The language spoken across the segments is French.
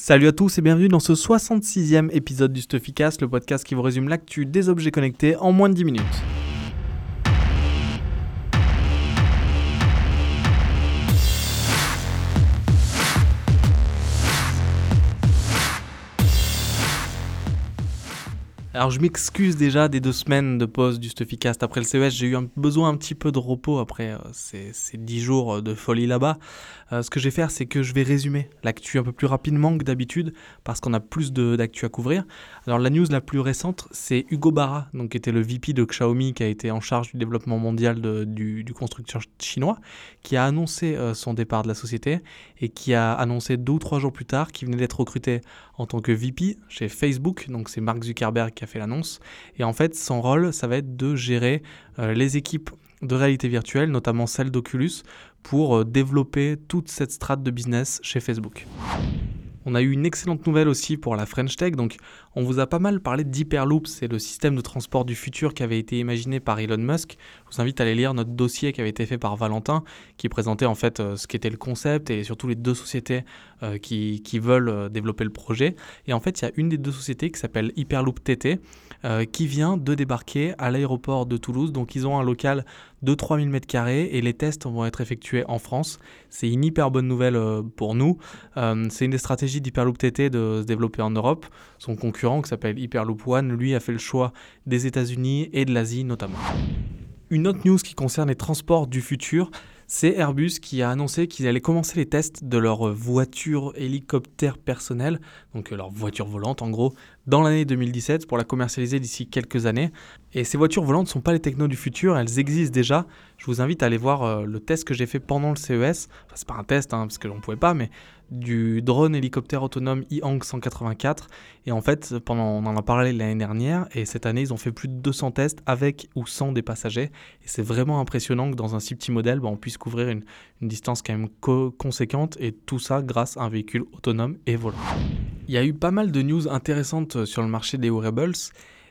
Salut à tous et bienvenue dans ce 66e épisode du Stuffycast, le podcast qui vous résume l'actu des objets connectés en moins de 10 minutes. Alors je m'excuse déjà des deux semaines de pause du Stuffycast après le CES. J'ai eu un, besoin un petit peu de repos après euh, ces, 10 jours de folie là-bas. Euh, ce que je vais faire, c'est que je vais résumer l'actu un peu plus rapidement que d'habitude parce qu'on a plus d'actu à couvrir. Alors la news la plus récente, c'est Hugo Barra, donc, qui était le VP de Xiaomi, qui a été en charge du développement mondial du, constructeur chinois, qui a annoncé euh, son départ de la société et qui a annoncé deux ou trois jours plus tard qu'il venait d'être recruté en tant que VP chez Facebook. Donc c'est Mark Zuckerberg qui a fait l'annonce. Et en fait, son rôle, ça va être de gérer euh, les équipes de réalité virtuelle, notamment celle d'Oculus, pour euh, développer toute cette strate de business chez Facebook. On a eu une excellente nouvelle aussi pour la French Tech. Donc, on vous a pas mal parlé d'Hyperloop. C'est le système de transport du futur qui avait été imaginé par Elon Musk. Je vous invite à aller lire notre dossier qui avait été fait par Valentin, qui présentait en fait euh, ce qu'était le concept et surtout les deux sociétés euh, qui, veulent développer le projet. Et en fait, il y a une des deux sociétés qui s'appelle Hyperloop TT, qui vient de débarquer à l'aéroport de Toulouse. Donc, ils ont un local de 3000 m2 et les tests vont être effectués en France. C'est une hyper bonne nouvelle euh, pour nous. Euh, c'est une des stratégies d'Hyperloop TT de se développer en Europe. Son concurrent qui s'appelle Hyperloop One, lui a fait le choix des États-Unis et de l'Asie notamment. Une autre news qui concerne les transports du futur, c'est Airbus qui a annoncé qu'ils allaient commencer les tests de leur voiture hélicoptère personnelle, donc leur voiture volante en gros, dans l'année 2017 pour la commercialiser d'ici quelques années. Et ces voitures volantes ne sont pas les technos du futur, elles existent déjà. Je vous invite à aller voir euh, le test que j'ai fait pendant le CES. Enfin, c'est pas un test, hein, parce que l'on pouvait pas, mais du drone hélicoptère autonome e 184. Et en fait, pendant, on en a parlé l'année dernière, et cette année, ils ont fait plus de 200 tests avec ou sans des passagers. Et c'est vraiment impressionnant que dans un si petit modèle, bah, on puisse couvrir une, distance quand même conséquente, et tout ça grâce à un véhicule autonome et volant. Il y a eu pas mal de news intéressantes sur le marché des wearables.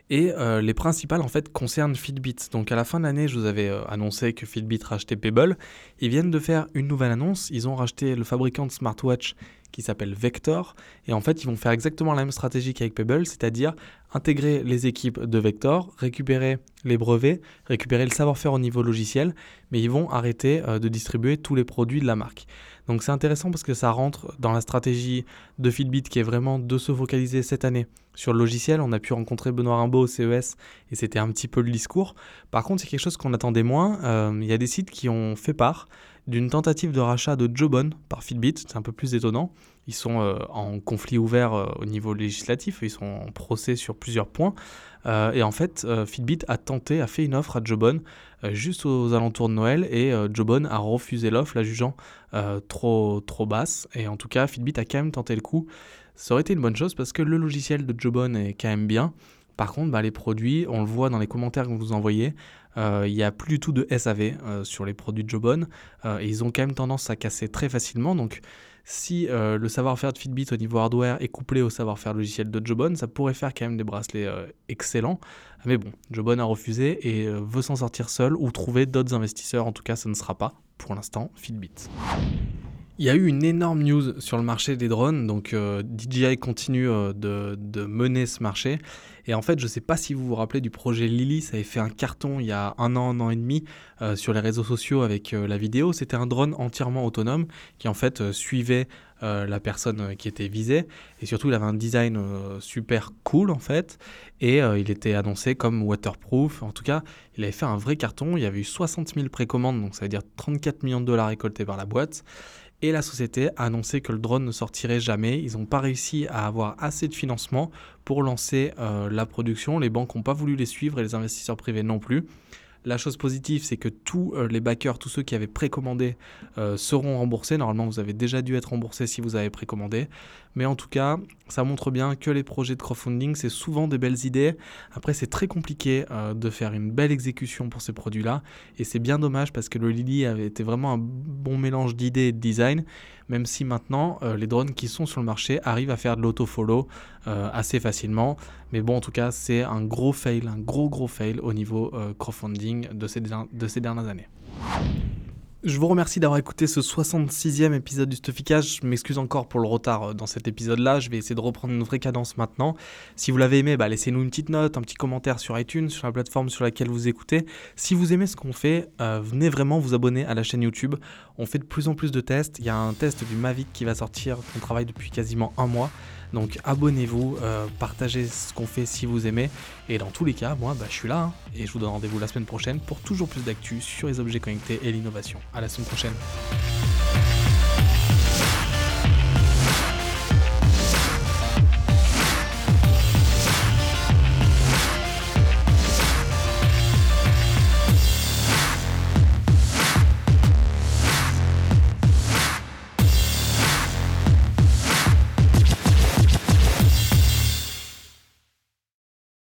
Et euh, les principales en fait concernent Fitbit. Donc à la fin de l'année, je vous avais euh, annoncé que Fitbit rachetait Pebble. Ils viennent de faire une nouvelle annonce. Ils ont racheté le fabricant de smartwatch qui s'appelle Vector. Et en fait, ils vont faire exactement la même stratégie qu'avec Pebble, c'est-à-dire intégrer les équipes de Vector, récupérer les brevets, récupérer le savoir-faire au niveau logiciel, mais ils vont arrêter euh, de distribuer tous les produits de la marque. Donc c'est intéressant parce que ça rentre dans la stratégie de Fitbit qui est vraiment de se focaliser cette année sur le logiciel. On a pu rencontrer Benoît Rimbaud au CES et c'était un petit peu le discours. Par contre, c'est quelque chose qu'on attendait moins. Euh, il y a des sites qui ont fait part d'une tentative de rachat de Jobon par Fitbit. C'est un peu plus étonnant. Ils sont euh, en conflit ouvert euh, au niveau législatif, ils sont en procès sur plusieurs points. et en fait, Fitbit a tenté, a fait une offre à Jobon juste aux alentours de Noël et Jobon a refusé l'offre, la jugeant trop, trop basse. Et en tout cas, Fitbit a quand même tenté le coup. Ça aurait été une bonne chose parce que le logiciel de Jobon est quand même bien. Par contre, bah, les produits, on le voit dans les commentaires que vous envoyez, euh, il n'y a plus du tout de SAV euh, sur les produits de Jobon. Euh, ils ont quand même tendance à casser très facilement. Donc, si le savoir-faire de Fitbit au niveau hardware est couplé au savoir-faire logiciel de Jobon, ça pourrait faire quand même des bracelets excellents. Mais bon, Jobon a refusé et veut s'en sortir seul ou trouver d'autres investisseurs. En tout cas, ça ne sera pas, pour l'instant, Fitbit. Il y a eu une énorme news sur le marché des drones, donc euh, DJI continue euh, de, mener ce marché. Et en fait, je ne sais pas si vous vous rappelez du projet Lily, ça avait fait un carton il y a un an, un an et demi euh, sur les réseaux sociaux avec la vidéo. C'était un drone entièrement autonome qui en fait suivait la personne qui était visée. Et surtout, il avait un design super cool en fait. Et il était annoncé comme waterproof. En tout cas, il avait fait un vrai carton. Il y avait eu 60 000 précommandes, donc ça veut dire 34 millions de dollars récoltés par la boîte et la société a annoncé que le drone ne sortirait jamais. Ils n'ont pas réussi à avoir assez de financement pour lancer euh, la production. Les banques n'ont pas voulu les suivre et les investisseurs privés non plus. La chose positive, c'est que tous euh, les backers, tous ceux qui avaient précommandé, euh, seront remboursés. Normalement, vous avez déjà dû être remboursé si vous avez précommandé. Mais en tout cas, ça montre bien que les projets de crowdfunding, c'est souvent des belles idées. Après, c'est très compliqué euh, de faire une belle exécution pour ces produits-là. Et c'est bien dommage parce que le Lily avait été vraiment un bon mélange d'idées et de design. Même si maintenant, les drones qui sont sur le marché arrivent à faire de l'auto-follow assez facilement. Mais bon, en tout cas, c'est un gros fail, un gros gros fail au niveau crowdfunding de ces, de ces dernières années. Je vous remercie d'avoir écouté ce 66e épisode du Stufficast. Je m'excuse encore pour le retard euh, dans cet épisode-là. Je vais essayer de reprendre une vraie cadence maintenant. Si vous l'avez aimé, bah, laissez-nous une petite note, un petit commentaire sur iTunes, sur la plateforme sur laquelle vous écoutez. Si vous aimez ce qu'on fait, euh, venez vraiment vous abonner à la chaîne YouTube. On fait de plus en plus de tests. Il y a un test du Mavic qui va sortir, qu'on travaille depuis quasiment un mois. Donc abonnez-vous, euh, partagez ce qu'on fait si vous aimez. Et dans tous les cas, moi, bah, je suis là. Hein, et je vous donne rendez-vous la semaine prochaine pour toujours plus d'actu sur les objets connectés et l'innovation. À la semaine prochaine.